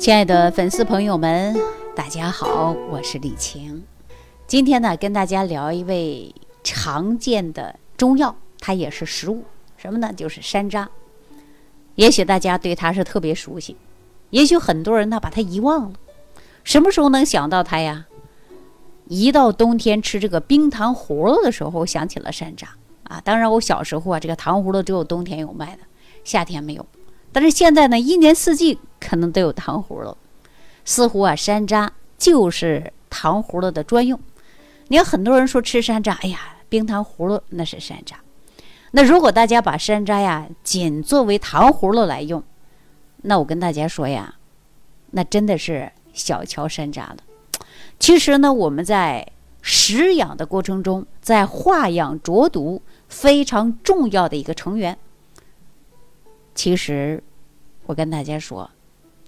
亲爱的粉丝朋友们，大家好，我是李晴。今天呢，跟大家聊一味常见的中药，它也是食物，什么呢？就是山楂。也许大家对它是特别熟悉，也许很多人呢把它遗忘了。什么时候能想到它呀？一到冬天吃这个冰糖葫芦的时候，想起了山楂啊。当然，我小时候啊，这个糖葫芦只有冬天有卖的，夏天没有。但是现在呢，一年四季可能都有糖葫芦，似乎啊，山楂就是糖葫芦的专用。你看，很多人说吃山楂，哎呀，冰糖葫芦那是山楂。那如果大家把山楂呀仅作为糖葫芦来用，那我跟大家说呀，那真的是小瞧山楂了。其实呢，我们在食养的过程中，在化养浊毒非常重要的一个成员。其实，我跟大家说，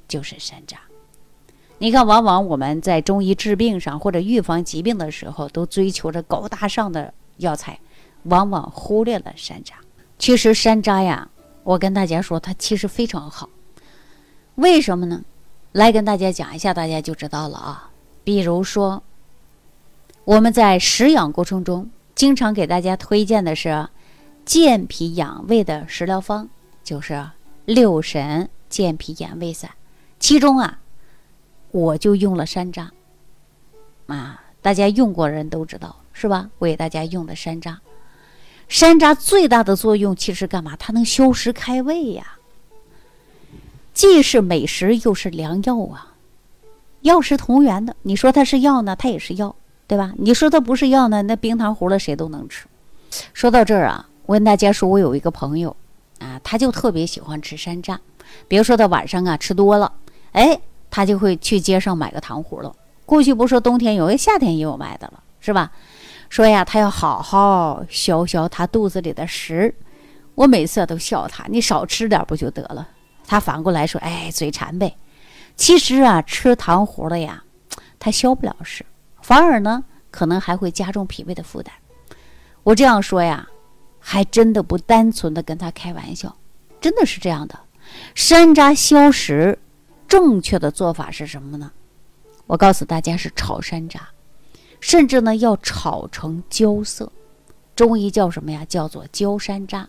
就是山楂。你看，往往我们在中医治病上或者预防疾病的时候，都追求着高大上的药材，往往忽略了山楂。其实山楂呀，我跟大家说，它其实非常好。为什么呢？来跟大家讲一下，大家就知道了啊。比如说，我们在食养过程中，经常给大家推荐的是健脾养胃的食疗方。就是六神健脾养胃散，其中啊，我就用了山楂啊，大家用过人都知道是吧？我给大家用的山楂，山楂最大的作用其实干嘛？它能消食开胃呀，既是美食又是良药啊，药食同源的。你说它是药呢，它也是药，对吧？你说它不是药呢，那冰糖葫芦谁都能吃。说到这儿啊，我跟大家说，我有一个朋友。啊，他就特别喜欢吃山楂，比如说他晚上啊吃多了，哎，他就会去街上买个糖葫芦。过去不说冬天有，夏天也有卖的了，是吧？说呀，他要好好消消他肚子里的食。我每次都笑他，你少吃点不就得了？他反过来说，哎，嘴馋呗。其实啊，吃糖葫芦呀，他消不了食，反而呢，可能还会加重脾胃的负担。我这样说呀。还真的不单纯的跟他开玩笑，真的是这样的。山楂消食，正确的做法是什么呢？我告诉大家是炒山楂，甚至呢要炒成焦色。中医叫什么呀？叫做焦山楂。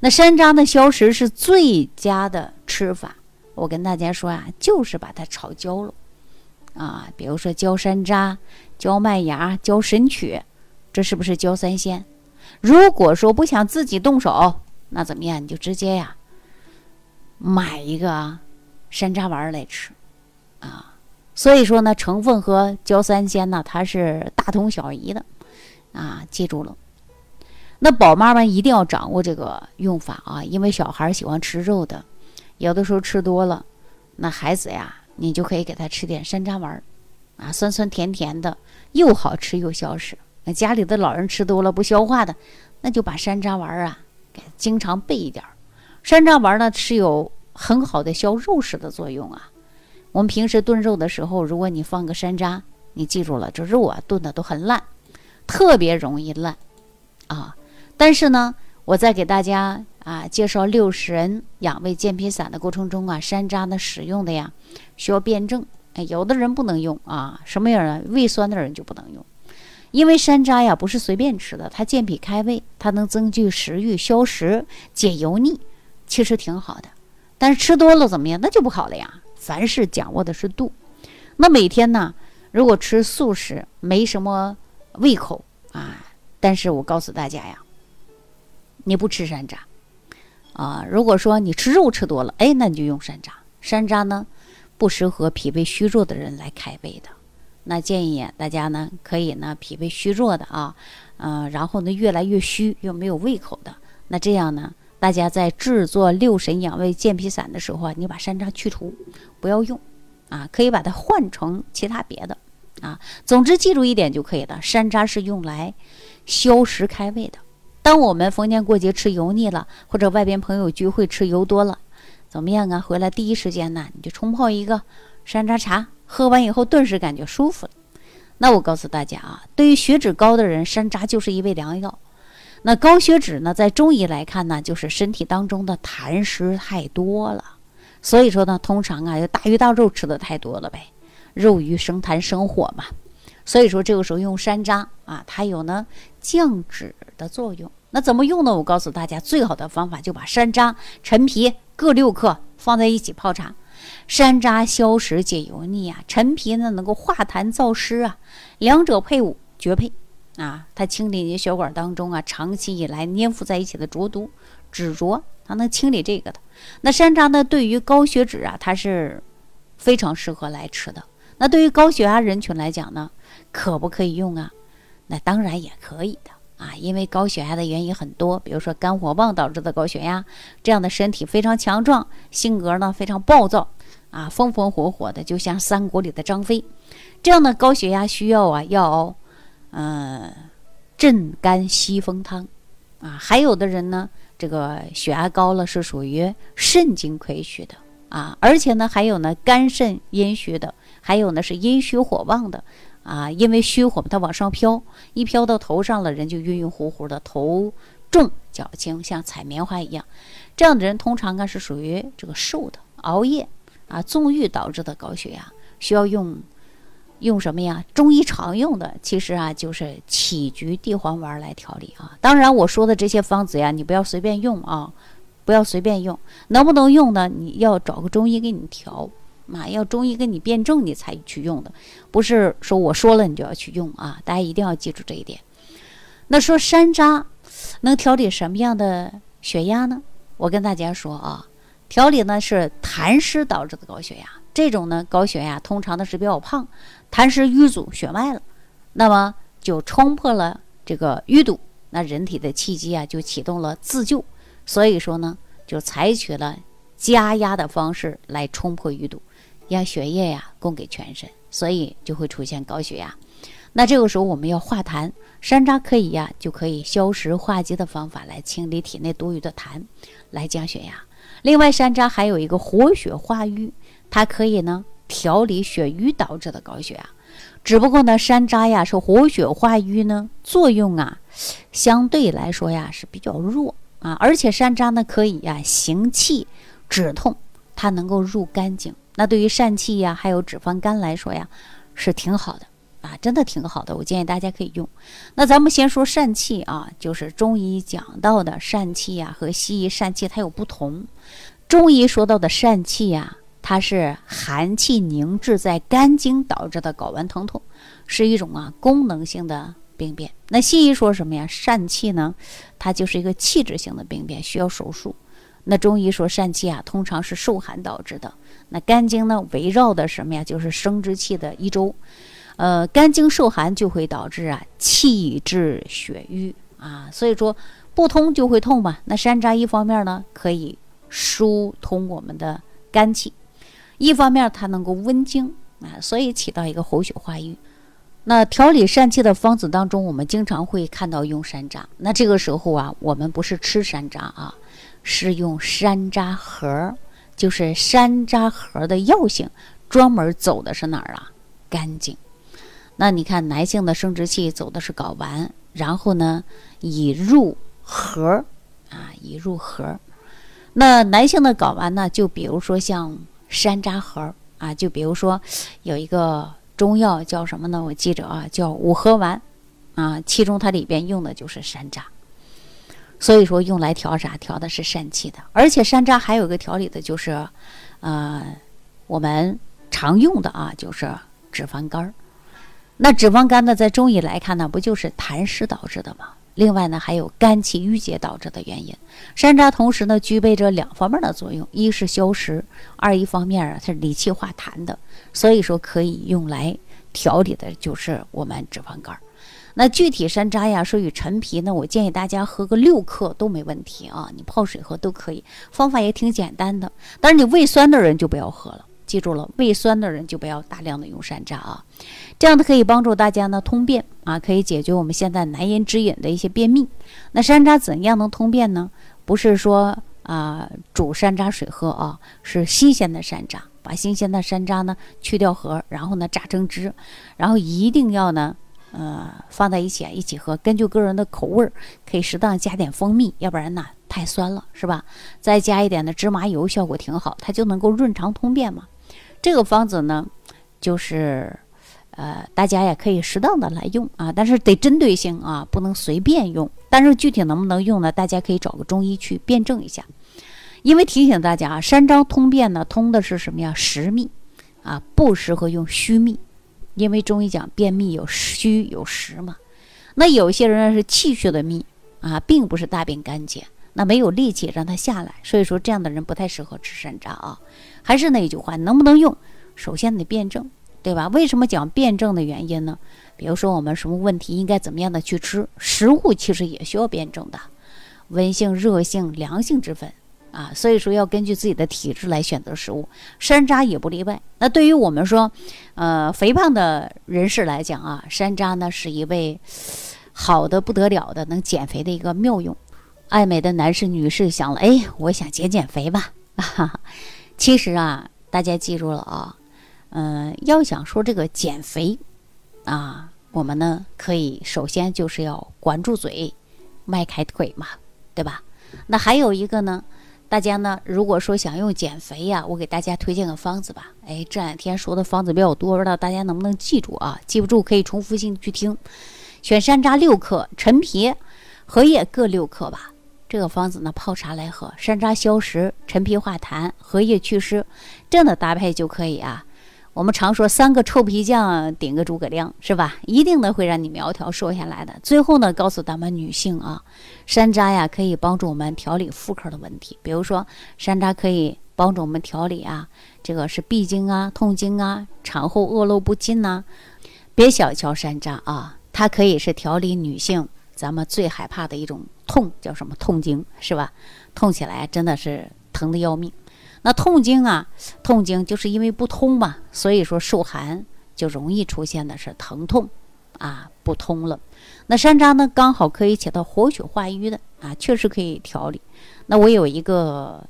那山楂的消食是最佳的吃法。我跟大家说啊，就是把它炒焦了啊。比如说焦山楂、焦麦芽、焦神曲，这是不是焦三仙？如果说不想自己动手，那怎么样？你就直接呀，买一个山楂丸来吃啊。所以说呢，成分和焦三仙呢，它是大同小异的啊。记住了，那宝妈们一定要掌握这个用法啊，因为小孩喜欢吃肉的，有的时候吃多了，那孩子呀，你就可以给他吃点山楂丸啊，酸酸甜甜的，又好吃又消食。那家里的老人吃多了不消化的，那就把山楂丸啊，给经常备一点儿。山楂丸呢是有很好的消肉食的作用啊。我们平时炖肉的时候，如果你放个山楂，你记住了，这肉啊炖的都很烂，特别容易烂啊。但是呢，我在给大家啊介绍六神养胃健脾散的过程中啊，山楂呢使用的呀需要辩证，哎，有的人不能用啊，什么样的胃酸的人就不能用。因为山楂呀不是随便吃的，它健脾开胃，它能增进食欲、消食、解油腻，其实挺好的。但是吃多了怎么样？那就不好了呀。凡事掌握的是度。那每天呢，如果吃素食没什么胃口啊，但是我告诉大家呀，你不吃山楂啊。如果说你吃肉吃多了，哎，那你就用山楂。山楂呢，不适合脾胃虚弱的人来开胃的。那建议大家呢，可以呢脾胃虚弱的啊，嗯，然后呢越来越虚又没有胃口的，那这样呢，大家在制作六神养胃健脾散的时候啊，你把山楂去除，不要用，啊，可以把它换成其他别的，啊，总之记住一点就可以了，山楂是用来消食开胃的。当我们逢年过节吃油腻了，或者外边朋友聚会吃油多了，怎么样啊？回来第一时间呢，你就冲泡一个山楂茶。喝完以后，顿时感觉舒服了。那我告诉大家啊，对于血脂高的人，山楂就是一味良药。那高血脂呢，在中医来看呢，就是身体当中的痰湿太多了，所以说呢，通常啊，就大鱼大肉吃的太多了呗，肉鱼生痰生火嘛。所以说这个时候用山楂啊，它有呢降脂的作用。那怎么用呢？我告诉大家，最好的方法就把山楂、陈皮各六克放在一起泡茶。山楂消食解油腻啊，陈皮呢能够化痰燥湿啊，两者配伍绝配啊！它清理你血管当中啊长期以来粘附在一起的浊毒、脂浊，它能清理这个的。那山楂呢，对于高血脂啊，它是非常适合来吃的。那对于高血压人群来讲呢，可不可以用啊？那当然也可以的啊，因为高血压的原因很多，比如说肝火旺导致的高血压，这样的身体非常强壮，性格呢非常暴躁。啊，风风火火的，就像三国里的张飞，这样的高血压需要啊，要，嗯，镇肝息风汤，啊，还有的人呢，这个血压高了是属于肾经亏虚的啊，而且呢，还有呢肝肾阴虚的，还有呢是阴虚火旺的啊，因为虚火它往上飘，一飘到头上了，人就晕晕乎乎的，头重脚轻，像踩棉花一样，这样的人通常啊是属于这个瘦的，熬夜。啊，纵欲导致的高血压需要用用什么呀？中医常用的其实啊就是杞菊地黄丸来调理啊。当然我说的这些方子呀，你不要随便用啊，不要随便用。能不能用呢？你要找个中医给你调啊，要中医给你辩证你才去用的，不是说我说了你就要去用啊。大家一定要记住这一点。那说山楂能调理什么样的血压呢？我跟大家说啊。调理呢是痰湿导致的高血压，这种呢高血压通常呢是比较胖，痰湿淤阻血脉了，那么就冲破了这个淤堵，那人体的气机啊就启动了自救，所以说呢就采取了加压的方式来冲破淤堵，让血液呀供给全身，所以就会出现高血压。那这个时候我们要化痰，山楂可以呀就可以消食化积的方法来清理体内多余的痰，来降血压。另外，山楂还有一个活血化瘀，它可以呢调理血瘀导致的高血压。只不过呢，山楂呀是活血化瘀呢，作用啊相对来说呀是比较弱啊。而且山楂呢可以呀行气止痛，它能够入肝经。那对于疝气呀还有脂肪肝来说呀是挺好的啊，真的挺好的。我建议大家可以用。那咱们先说疝气啊，就是中医讲到的疝气呀和西医疝气它有不同。中医说到的疝气呀，它是寒气凝滞在肝经导致的睾丸疼痛，是一种啊功能性的病变。那西医说什么呀？疝气呢，它就是一个器质性的病变，需要手术。那中医说疝气啊，通常是受寒导致的。那肝经呢，围绕的什么呀？就是生殖器的一周。呃，肝经受寒就会导致啊气滞血瘀啊，所以说不通就会痛嘛。那山楂一方面呢，可以。疏通我们的肝气，一方面它能够温经啊，所以起到一个活血化瘀。那调理疝气的方子当中，我们经常会看到用山楂。那这个时候啊，我们不是吃山楂啊，是用山楂核，就是山楂核的药性专门走的是哪儿啊？肝经。那你看，男性的生殖器走的是睾丸，然后呢，以入核啊，以入核。那男性的睾丸呢？就比如说像山楂核啊，就比如说有一个中药叫什么呢？我记着啊，叫五合丸啊，其中它里边用的就是山楂，所以说用来调啥？调的是疝气的。而且山楂还有一个调理的，就是呃我们常用的啊，就是脂肪肝儿。那脂肪肝呢，在中医来看呢，不就是痰湿导致的吗？另外呢，还有肝气郁结导致的原因。山楂同时呢，具备着两方面的作用：一是消食，二一方面啊，它是理气化痰的。所以说，可以用来调理的就是我们脂肪肝儿。那具体山楂呀，说与陈皮呢，我建议大家喝个六克都没问题啊，你泡水喝都可以。方法也挺简单的，但是你胃酸的人就不要喝了。记住了，胃酸的人就不要大量的用山楂啊，这样它可以帮助大家呢通便啊，可以解决我们现在难言之隐的一些便秘。那山楂怎样能通便呢？不是说啊煮山楂水喝啊，是新鲜的山楂，把新鲜的山楂呢去掉核，然后呢榨成汁，然后一定要呢呃放在一起啊一起喝，根据个人的口味儿可以适当加点蜂蜜，要不然呢太酸了，是吧？再加一点的芝麻油，效果挺好，它就能够润肠通便嘛。这个方子呢，就是呃，大家也可以适当的来用啊，但是得针对性啊，不能随便用。但是具体能不能用呢？大家可以找个中医去辩证一下。因为提醒大家啊，山楂通便呢，通的是什么呀？实秘啊，不适合用虚秘。因为中医讲便秘有虚有实嘛，那有些人是气血的秘啊，并不是大便干结，那没有力气让它下来，所以说这样的人不太适合吃山楂啊。还是那句话，能不能用，首先得辩证，对吧？为什么讲辩证的原因呢？比如说我们什么问题应该怎么样的去吃，食物其实也需要辩证的，温性、热性、凉性之分。啊，所以说要根据自己的体质来选择食物，山楂也不例外。那对于我们说，呃，肥胖的人士来讲啊，山楂呢是一味好的不得了的能减肥的一个妙用。爱美的男士、女士想了，哎，我想减减肥吧。其实啊，大家记住了啊，嗯，要想说这个减肥啊，我们呢可以首先就是要管住嘴，迈开腿嘛，对吧？那还有一个呢。大家呢，如果说想用减肥呀，我给大家推荐个方子吧。哎，这两天说的方子比较多，不知道大家能不能记住啊？记不住可以重复性去听。选山楂六克，陈皮、荷叶各六克吧。这个方子呢，泡茶来喝，山楂消食，陈皮化痰，荷叶祛湿，这样的搭配就可以啊。我们常说三个臭皮匠顶个诸葛亮，是吧？一定呢会让你苗条瘦下来的。最后呢，告诉咱们女性啊，山楂呀可以帮助我们调理妇科的问题，比如说山楂可以帮助我们调理啊，这个是闭经啊、痛经啊、产后恶露不尽呐。别小瞧山楂啊，它可以是调理女性咱们最害怕的一种痛，叫什么痛经，是吧？痛起来真的是疼的要命。那痛经啊，痛经就是因为不通嘛，所以说受寒就容易出现的是疼痛，啊不通了。那山楂呢，刚好可以起到活血化瘀的啊，确实可以调理。那我有一个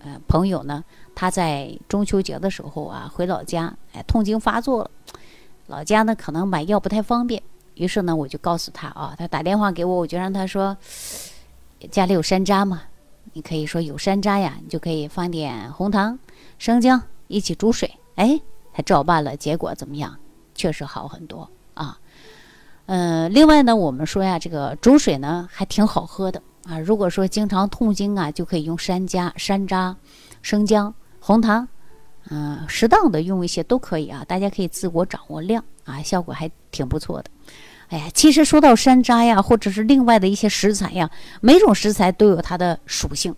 呃朋友呢，他在中秋节的时候啊回老家，哎痛经发作了，老家呢可能买药不太方便，于是呢我就告诉他啊，他打电话给我，我就让他说家里有山楂嘛。你可以说有山楂呀，你就可以放点红糖、生姜一起煮水，哎，他照办了，结果怎么样？确实好很多啊。嗯，另外呢，我们说呀，这个煮水呢还挺好喝的啊。如果说经常痛经啊，就可以用山楂、山楂、生姜、红糖，嗯，适当的用一些都可以啊。大家可以自我掌握量啊，效果还挺不错的。哎呀，其实说到山楂呀，或者是另外的一些食材呀，每种食材都有它的属性，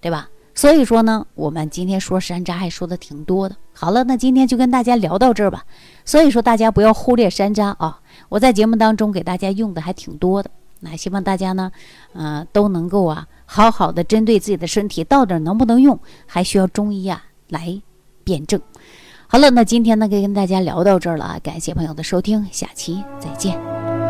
对吧？所以说呢，我们今天说山楂还说的挺多的。好了，那今天就跟大家聊到这儿吧。所以说大家不要忽略山楂啊，我在节目当中给大家用的还挺多的。那希望大家呢，嗯，都能够啊，好好的针对自己的身体到底能不能用，还需要中医啊来辩证。好了，那今天呢，就跟大家聊到这儿了啊，感谢朋友的收听，下期再见。